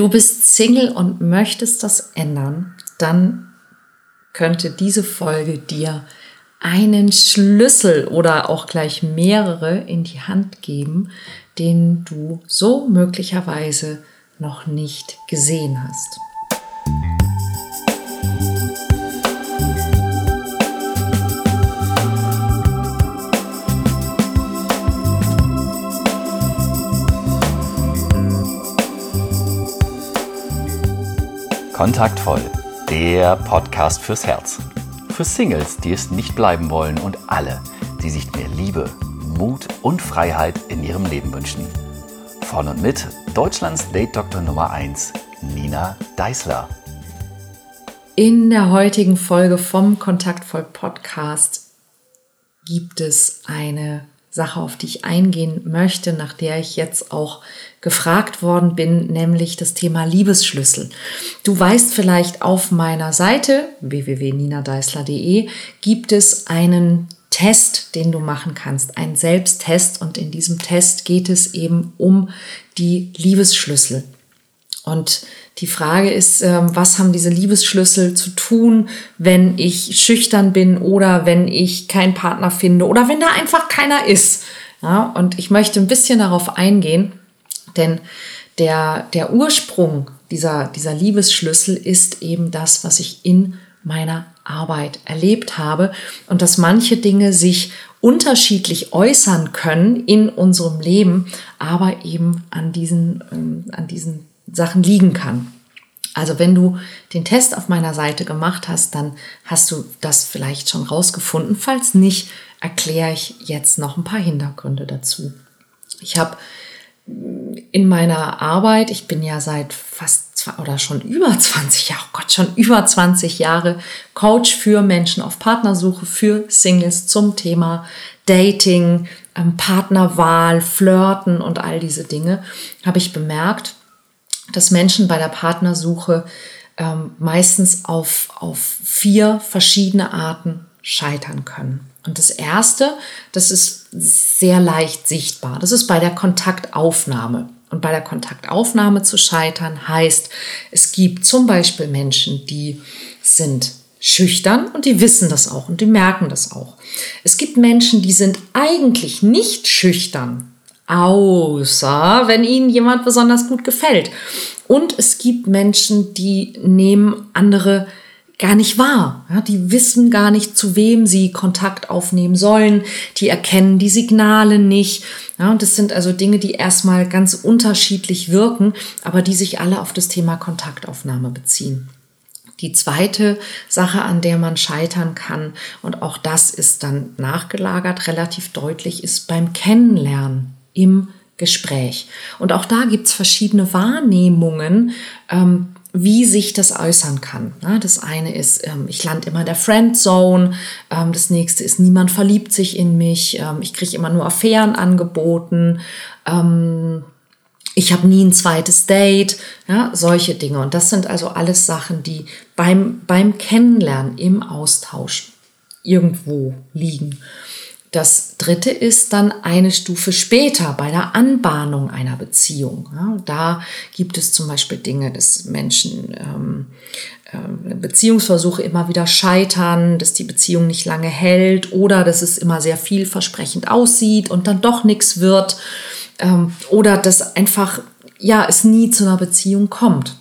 du bist Single und möchtest das ändern, dann könnte diese Folge dir einen Schlüssel oder auch gleich mehrere in die Hand geben, den du so möglicherweise noch nicht gesehen hast. Kontaktvoll, der Podcast fürs Herz. Für Singles, die es nicht bleiben wollen und alle, die sich mehr Liebe, Mut und Freiheit in ihrem Leben wünschen. Von und mit Deutschlands Date-Doktor Nummer 1, Nina Deißler. In der heutigen Folge vom Kontaktvoll Podcast gibt es eine Sache, auf die ich eingehen möchte, nach der ich jetzt auch gefragt worden bin, nämlich das Thema Liebesschlüssel. Du weißt vielleicht, auf meiner Seite www.ninadeisler.de gibt es einen Test, den du machen kannst, einen Selbsttest und in diesem Test geht es eben um die Liebesschlüssel. Und die Frage ist, ähm, was haben diese Liebesschlüssel zu tun, wenn ich schüchtern bin oder wenn ich keinen Partner finde oder wenn da einfach keiner ist. Ja, und ich möchte ein bisschen darauf eingehen, denn der, der Ursprung dieser, dieser Liebesschlüssel ist eben das, was ich in meiner Arbeit erlebt habe und dass manche Dinge sich unterschiedlich äußern können in unserem Leben, aber eben an diesen, ähm, an diesen Sachen liegen kann. Also wenn du den Test auf meiner Seite gemacht hast, dann hast du das vielleicht schon rausgefunden. Falls nicht, erkläre ich jetzt noch ein paar Hintergründe dazu. Ich habe in meiner Arbeit, ich bin ja seit fast zwei, oder schon über 20 Jahre, oh Gott, schon über 20 Jahre Coach für Menschen auf Partnersuche, für Singles zum Thema Dating, ähm, Partnerwahl, Flirten und all diese Dinge, habe ich bemerkt, dass Menschen bei der Partnersuche ähm, meistens auf, auf vier verschiedene Arten scheitern können. Und das erste, das ist sehr leicht sichtbar. Das ist bei der Kontaktaufnahme. Und bei der Kontaktaufnahme zu scheitern heißt, es gibt zum Beispiel Menschen, die sind schüchtern und die wissen das auch und die merken das auch. Es gibt Menschen, die sind eigentlich nicht schüchtern, außer wenn ihnen jemand besonders gut gefällt. Und es gibt Menschen, die nehmen andere gar nicht wahr. Ja, die wissen gar nicht, zu wem sie Kontakt aufnehmen sollen. Die erkennen die Signale nicht. Ja, und das sind also Dinge, die erstmal ganz unterschiedlich wirken, aber die sich alle auf das Thema Kontaktaufnahme beziehen. Die zweite Sache, an der man scheitern kann, und auch das ist dann nachgelagert relativ deutlich, ist beim Kennenlernen im Gespräch. Und auch da gibt's verschiedene Wahrnehmungen, ähm, wie sich das äußern kann. Das eine ist, ähm, ich lande immer in der Friendzone. Ähm, das nächste ist, niemand verliebt sich in mich. Ähm, ich kriege immer nur Affären angeboten. Ich habe nie ein zweites Date. Ja, solche Dinge. Und das sind also alles Sachen, die beim, beim Kennenlernen, im Austausch irgendwo liegen. Das dritte ist dann eine Stufe später bei der Anbahnung einer Beziehung. Ja, da gibt es zum Beispiel Dinge, dass Menschen ähm, äh, Beziehungsversuche immer wieder scheitern, dass die Beziehung nicht lange hält oder dass es immer sehr vielversprechend aussieht und dann doch nichts wird ähm, oder dass einfach ja es nie zu einer Beziehung kommt.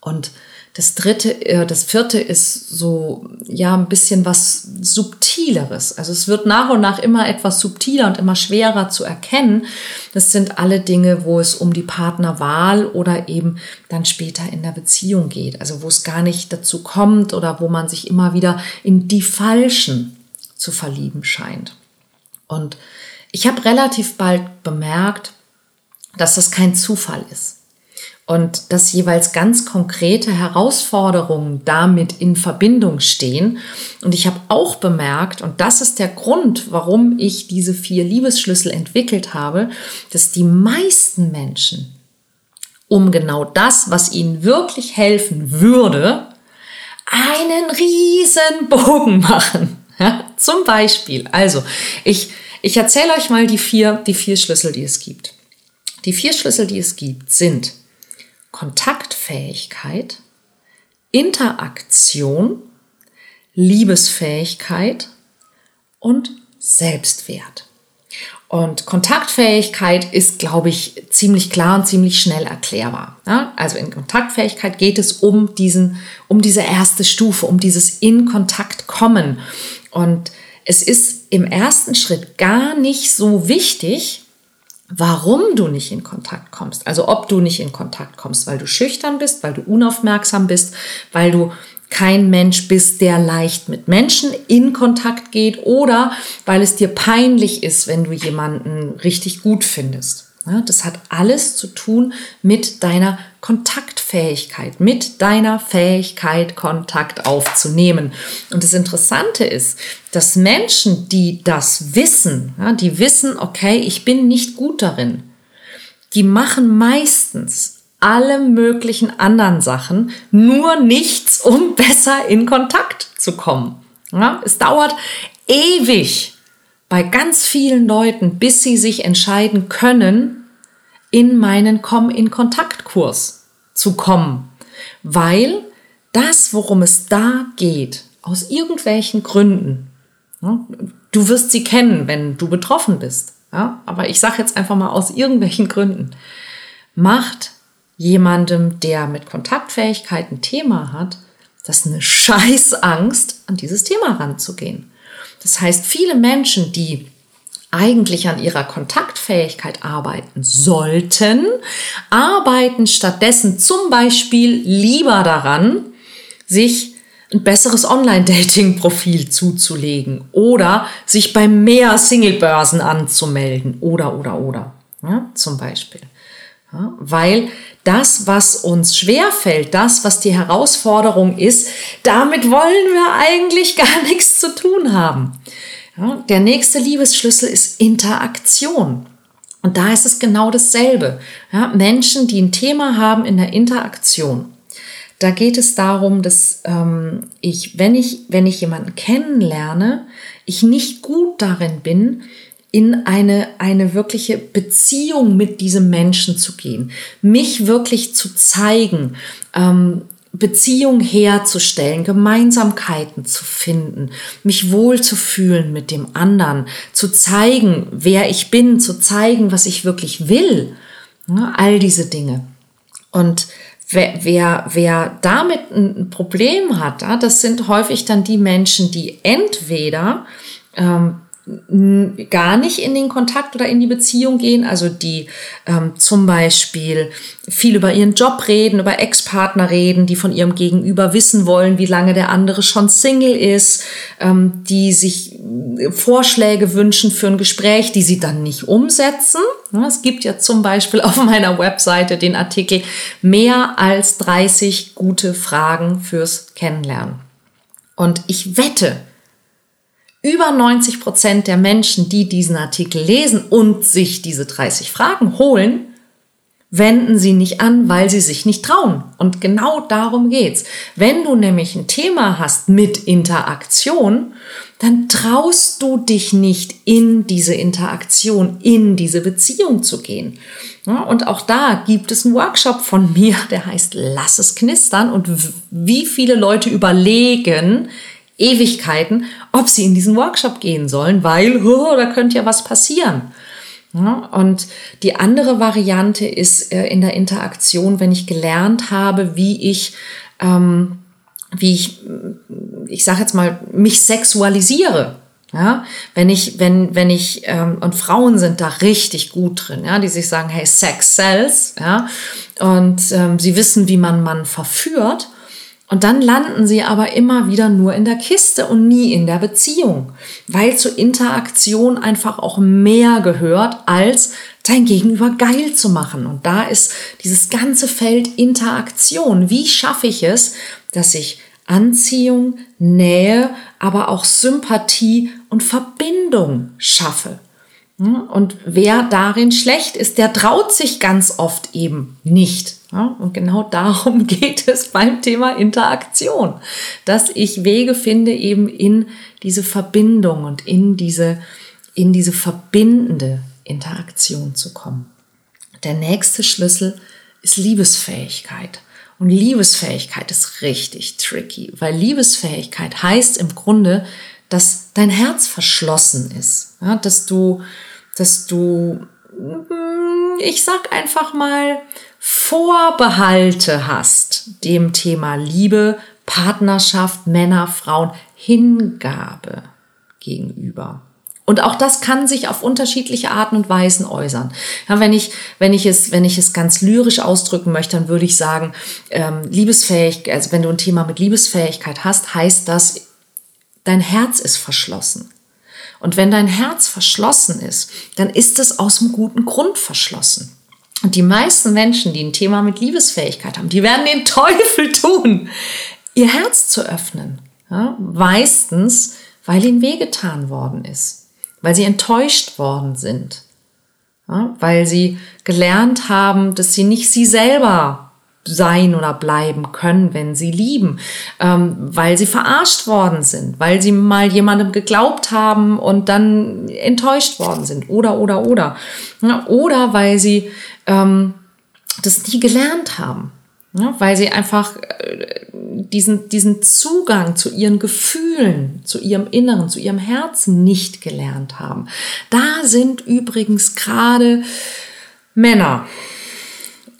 Und das dritte, äh, das vierte ist so, ja, ein bisschen was Subtileres. Also es wird nach und nach immer etwas subtiler und immer schwerer zu erkennen. Das sind alle Dinge, wo es um die Partnerwahl oder eben dann später in der Beziehung geht. Also wo es gar nicht dazu kommt oder wo man sich immer wieder in die Falschen zu verlieben scheint. Und ich habe relativ bald bemerkt, dass das kein Zufall ist und dass jeweils ganz konkrete Herausforderungen damit in Verbindung stehen. Und ich habe auch bemerkt, und das ist der Grund, warum ich diese vier Liebesschlüssel entwickelt habe, dass die meisten Menschen, um genau das, was ihnen wirklich helfen würde, einen riesen Bogen machen. Ja, zum Beispiel, also ich, ich erzähle euch mal die vier, die vier Schlüssel, die es gibt. Die vier Schlüssel, die es gibt, sind Kontaktfähigkeit, Interaktion, Liebesfähigkeit und Selbstwert. Und Kontaktfähigkeit ist, glaube ich, ziemlich klar und ziemlich schnell erklärbar. Also in Kontaktfähigkeit geht es um diesen, um diese erste Stufe, um dieses in Kontakt kommen. Und es ist im ersten Schritt gar nicht so wichtig, warum du nicht in Kontakt kommst. Also ob du nicht in Kontakt kommst, weil du schüchtern bist, weil du unaufmerksam bist, weil du kein Mensch bist, der leicht mit Menschen in Kontakt geht oder weil es dir peinlich ist, wenn du jemanden richtig gut findest. Das hat alles zu tun mit deiner Kontaktfähigkeit, mit deiner Fähigkeit, Kontakt aufzunehmen. Und das Interessante ist, dass Menschen, die das wissen, die wissen, okay, ich bin nicht gut darin, die machen meistens alle möglichen anderen Sachen, nur nichts, um besser in Kontakt zu kommen. Ja, es dauert ewig bei ganz vielen Leuten, bis sie sich entscheiden können, in meinen Komm in Kontakt Kurs zu kommen, weil das, worum es da geht, aus irgendwelchen Gründen, ja, du wirst sie kennen, wenn du betroffen bist, ja, aber ich sage jetzt einfach mal aus irgendwelchen Gründen, macht jemandem, der mit Kontaktfähigkeit ein Thema hat, das eine Scheißangst, an dieses Thema ranzugehen. Das heißt, viele Menschen, die eigentlich an ihrer Kontaktfähigkeit arbeiten sollten, arbeiten stattdessen zum Beispiel lieber daran, sich ein besseres Online-Dating-Profil zuzulegen oder sich bei mehr Single-Börsen anzumelden oder, oder, oder. Ja, zum Beispiel. Ja, weil das, was uns schwerfällt, das, was die Herausforderung ist, damit wollen wir eigentlich gar nichts zu tun haben. Ja, der nächste Liebesschlüssel ist Interaktion. Und da ist es genau dasselbe. Ja, Menschen, die ein Thema haben in der Interaktion. Da geht es darum, dass ähm, ich, wenn ich, wenn ich jemanden kennenlerne, ich nicht gut darin bin, in eine, eine wirkliche Beziehung mit diesem Menschen zu gehen, mich wirklich zu zeigen, ähm, Beziehung herzustellen, Gemeinsamkeiten zu finden, mich wohl zu fühlen mit dem anderen, zu zeigen, wer ich bin, zu zeigen, was ich wirklich will. Ja, all diese Dinge. Und wer, wer, wer damit ein Problem hat, das sind häufig dann die Menschen, die entweder ähm, gar nicht in den Kontakt oder in die Beziehung gehen, also die ähm, zum Beispiel viel über ihren Job reden, über Ex-Partner reden, die von ihrem Gegenüber wissen wollen, wie lange der andere schon Single ist, ähm, die sich äh, Vorschläge wünschen für ein Gespräch, die sie dann nicht umsetzen. Es gibt ja zum Beispiel auf meiner Webseite den Artikel mehr als 30 gute Fragen fürs Kennenlernen. Und ich wette, über 90 Prozent der Menschen, die diesen Artikel lesen und sich diese 30 Fragen holen, wenden sie nicht an, weil sie sich nicht trauen. Und genau darum geht's. Wenn du nämlich ein Thema hast mit Interaktion, dann traust du dich nicht in diese Interaktion, in diese Beziehung zu gehen. Und auch da gibt es einen Workshop von mir, der heißt Lass es knistern. Und wie viele Leute überlegen, Ewigkeiten, ob sie in diesen Workshop gehen sollen, weil oh, da könnte ja was passieren. Ja, und die andere Variante ist äh, in der Interaktion, wenn ich gelernt habe, wie ich, ähm, wie ich, ich sage jetzt mal, mich sexualisiere. Ja, wenn ich, wenn, wenn ich, ähm, und Frauen sind da richtig gut drin, ja, die sich sagen, hey, Sex sells, ja, und ähm, sie wissen, wie man Mann verführt. Und dann landen sie aber immer wieder nur in der Kiste und nie in der Beziehung, weil zur Interaktion einfach auch mehr gehört, als dein Gegenüber geil zu machen. Und da ist dieses ganze Feld Interaktion. Wie schaffe ich es, dass ich Anziehung, Nähe, aber auch Sympathie und Verbindung schaffe? Und wer darin schlecht ist, der traut sich ganz oft eben nicht. Und genau darum geht es beim Thema Interaktion, dass ich Wege finde, eben in diese Verbindung und in diese, in diese verbindende Interaktion zu kommen. Der nächste Schlüssel ist Liebesfähigkeit. Und Liebesfähigkeit ist richtig tricky, weil Liebesfähigkeit heißt im Grunde, dass dein Herz verschlossen ist, ja, dass du, dass du, ich sag einfach mal, Vorbehalte hast dem Thema Liebe, Partnerschaft, Männer, Frauen, Hingabe gegenüber. Und auch das kann sich auf unterschiedliche Arten und Weisen äußern. Ja, wenn, ich, wenn, ich es, wenn ich es ganz lyrisch ausdrücken möchte, dann würde ich sagen, ähm, Liebesfähigkeit, also wenn du ein Thema mit Liebesfähigkeit hast, heißt das, dein Herz ist verschlossen. Und wenn dein Herz verschlossen ist, dann ist es aus einem guten Grund verschlossen. Und die meisten Menschen, die ein Thema mit Liebesfähigkeit haben, die werden den Teufel tun, ihr Herz zu öffnen. Ja, meistens, weil ihnen wehgetan worden ist weil sie enttäuscht worden sind, ja, weil sie gelernt haben, dass sie nicht sie selber sein oder bleiben können, wenn sie lieben, ähm, weil sie verarscht worden sind, weil sie mal jemandem geglaubt haben und dann enttäuscht worden sind oder oder oder ja, oder weil sie ähm, das nie gelernt haben. Ja, weil sie einfach äh, diesen, diesen Zugang zu ihren Gefühlen, zu ihrem Inneren, zu ihrem Herzen nicht gelernt haben. Da sind übrigens gerade Männer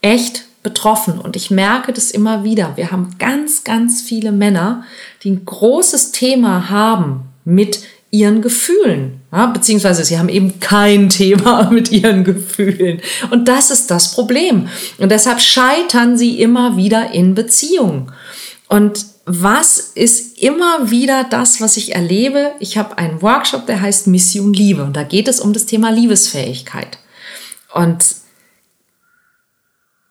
echt betroffen und ich merke das immer wieder. Wir haben ganz, ganz viele Männer, die ein großes Thema haben mit ihren Gefühlen. Ja, beziehungsweise sie haben eben kein Thema mit ihren Gefühlen. Und das ist das Problem. Und deshalb scheitern sie immer wieder in Beziehungen. Und was ist immer wieder das, was ich erlebe? Ich habe einen Workshop, der heißt Mission Liebe. Und da geht es um das Thema Liebesfähigkeit. Und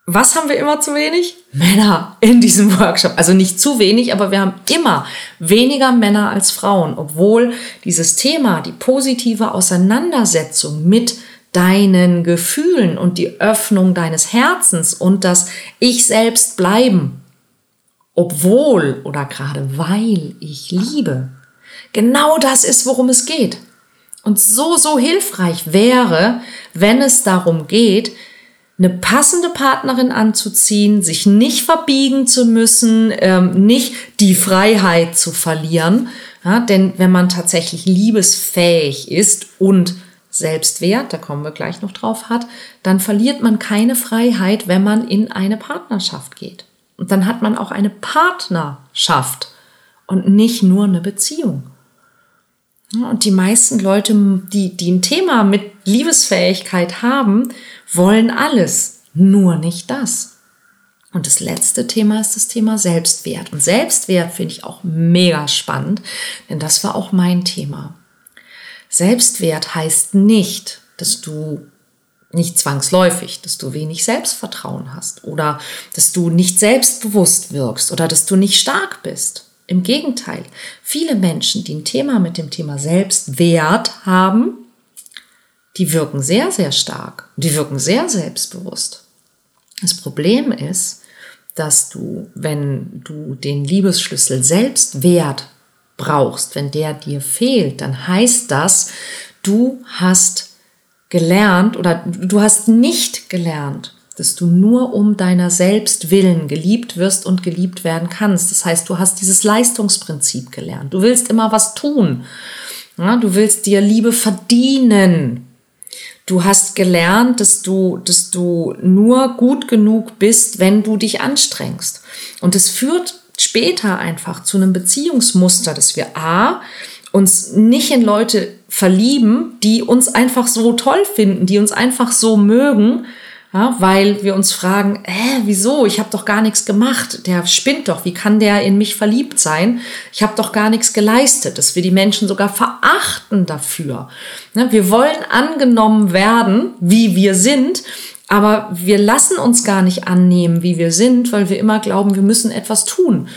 was haben wir immer zu wenig? Männer in diesem Workshop. Also nicht zu wenig, aber wir haben immer weniger Männer als Frauen, obwohl dieses Thema, die positive Auseinandersetzung mit deinen Gefühlen und die Öffnung deines Herzens und das Ich selbst bleiben, obwohl oder gerade weil ich liebe, genau das ist, worum es geht. Und so, so hilfreich wäre, wenn es darum geht, eine passende Partnerin anzuziehen, sich nicht verbiegen zu müssen, ähm, nicht die Freiheit zu verlieren. Ja, denn wenn man tatsächlich liebesfähig ist und Selbstwert, da kommen wir gleich noch drauf hat, dann verliert man keine Freiheit, wenn man in eine Partnerschaft geht. Und dann hat man auch eine Partnerschaft und nicht nur eine Beziehung. Und die meisten Leute, die, die ein Thema mit Liebesfähigkeit haben, wollen alles, nur nicht das. Und das letzte Thema ist das Thema Selbstwert. Und Selbstwert finde ich auch mega spannend, denn das war auch mein Thema. Selbstwert heißt nicht, dass du nicht zwangsläufig, dass du wenig Selbstvertrauen hast oder dass du nicht selbstbewusst wirkst oder dass du nicht stark bist. Im Gegenteil, viele Menschen, die ein Thema mit dem Thema Selbstwert haben, die wirken sehr, sehr stark. Die wirken sehr selbstbewusst. Das Problem ist, dass du, wenn du den Liebesschlüssel Selbstwert brauchst, wenn der dir fehlt, dann heißt das, du hast gelernt oder du hast nicht gelernt, dass du nur um deiner selbst willen geliebt wirst und geliebt werden kannst. Das heißt, du hast dieses Leistungsprinzip gelernt. Du willst immer was tun. Ja, du willst dir Liebe verdienen. Du hast gelernt, dass du, dass du nur gut genug bist, wenn du dich anstrengst. Und es führt später einfach zu einem Beziehungsmuster, dass wir A, uns nicht in Leute verlieben, die uns einfach so toll finden, die uns einfach so mögen, ja, weil wir uns fragen, äh, wieso? Ich habe doch gar nichts gemacht. Der spinnt doch. Wie kann der in mich verliebt sein? Ich habe doch gar nichts geleistet. Dass wir die Menschen sogar verachten dafür. Ne, wir wollen angenommen werden, wie wir sind, aber wir lassen uns gar nicht annehmen, wie wir sind, weil wir immer glauben, wir müssen etwas tun.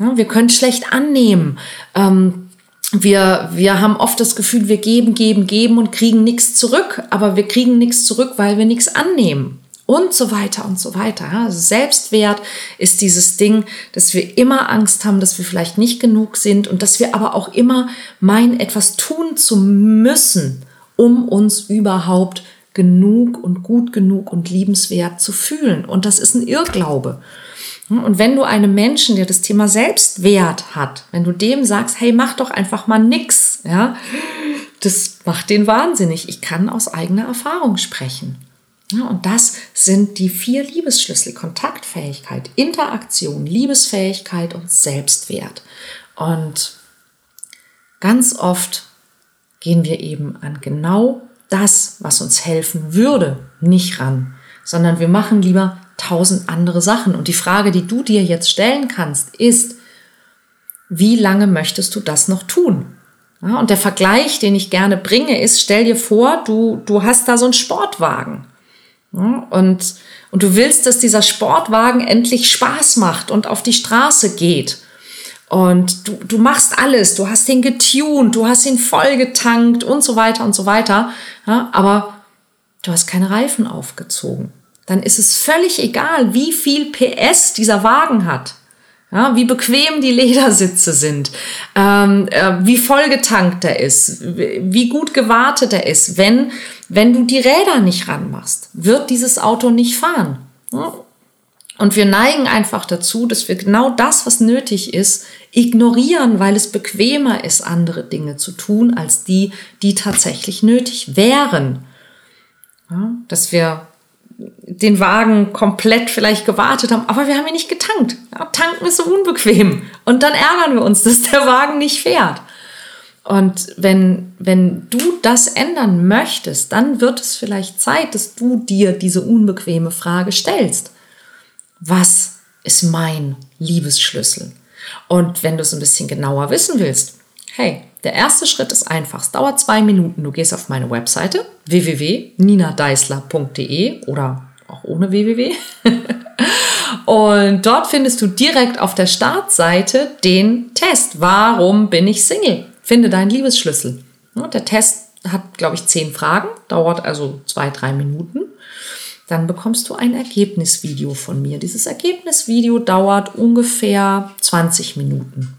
Ja, wir können schlecht annehmen. Ähm, wir, wir haben oft das Gefühl, wir geben, geben, geben und kriegen nichts zurück, aber wir kriegen nichts zurück, weil wir nichts annehmen und so weiter und so weiter. Selbstwert ist dieses Ding, dass wir immer Angst haben, dass wir vielleicht nicht genug sind und dass wir aber auch immer meinen, etwas tun zu müssen, um uns überhaupt genug und gut genug und liebenswert zu fühlen. Und das ist ein Irrglaube. Und wenn du einem Menschen, der das Thema Selbstwert hat, wenn du dem sagst, hey, mach doch einfach mal nix, ja, das macht den wahnsinnig. Ich kann aus eigener Erfahrung sprechen. Und das sind die vier Liebesschlüssel. Kontaktfähigkeit, Interaktion, Liebesfähigkeit und Selbstwert. Und ganz oft gehen wir eben an genau das, was uns helfen würde, nicht ran, sondern wir machen lieber tausend andere Sachen. Und die Frage, die du dir jetzt stellen kannst, ist, wie lange möchtest du das noch tun? Ja, und der Vergleich, den ich gerne bringe, ist, stell dir vor, du, du hast da so einen Sportwagen. Und, und du willst, dass dieser Sportwagen endlich Spaß macht und auf die Straße geht. Und du, du machst alles, du hast ihn getuned, du hast ihn vollgetankt und so weiter und so weiter. Ja, aber du hast keine Reifen aufgezogen. Dann ist es völlig egal, wie viel PS dieser Wagen hat. Ja, wie bequem die Ledersitze sind, ähm, äh, wie vollgetankt er ist, wie gut gewartet er ist. Wenn, wenn du die Räder nicht ranmachst, wird dieses Auto nicht fahren. Ja? Und wir neigen einfach dazu, dass wir genau das, was nötig ist, ignorieren, weil es bequemer ist, andere Dinge zu tun, als die, die tatsächlich nötig wären. Ja, dass wir den Wagen komplett vielleicht gewartet haben, aber wir haben ihn nicht getankt. Ja, tanken ist so unbequem. Und dann ärgern wir uns, dass der Wagen nicht fährt. Und wenn, wenn du das ändern möchtest, dann wird es vielleicht Zeit, dass du dir diese unbequeme Frage stellst. Was ist mein Liebesschlüssel? Und wenn du es ein bisschen genauer wissen willst, hey, der erste Schritt ist einfach. Es dauert zwei Minuten. Du gehst auf meine Webseite www.ninadeisler.de oder auch ohne www. Und dort findest du direkt auf der Startseite den Test. Warum bin ich Single? Finde deinen Liebesschlüssel. Der Test hat, glaube ich, zehn Fragen, dauert also zwei, drei Minuten. Dann bekommst du ein Ergebnisvideo von mir. Dieses Ergebnisvideo dauert ungefähr 20 Minuten.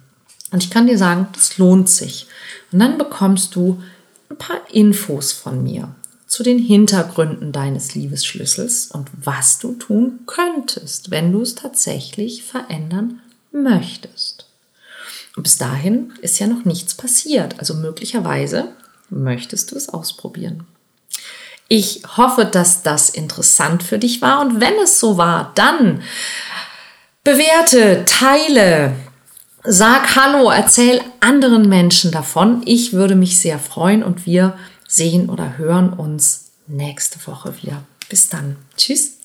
Und ich kann dir sagen, das lohnt sich. Und dann bekommst du ein paar Infos von mir zu den Hintergründen deines Liebesschlüssels und was du tun könntest, wenn du es tatsächlich verändern möchtest. Und bis dahin ist ja noch nichts passiert. Also möglicherweise möchtest du es ausprobieren. Ich hoffe, dass das interessant für dich war. Und wenn es so war, dann bewerte, teile, Sag Hallo, erzähl anderen Menschen davon. Ich würde mich sehr freuen und wir sehen oder hören uns nächste Woche wieder. Bis dann. Tschüss.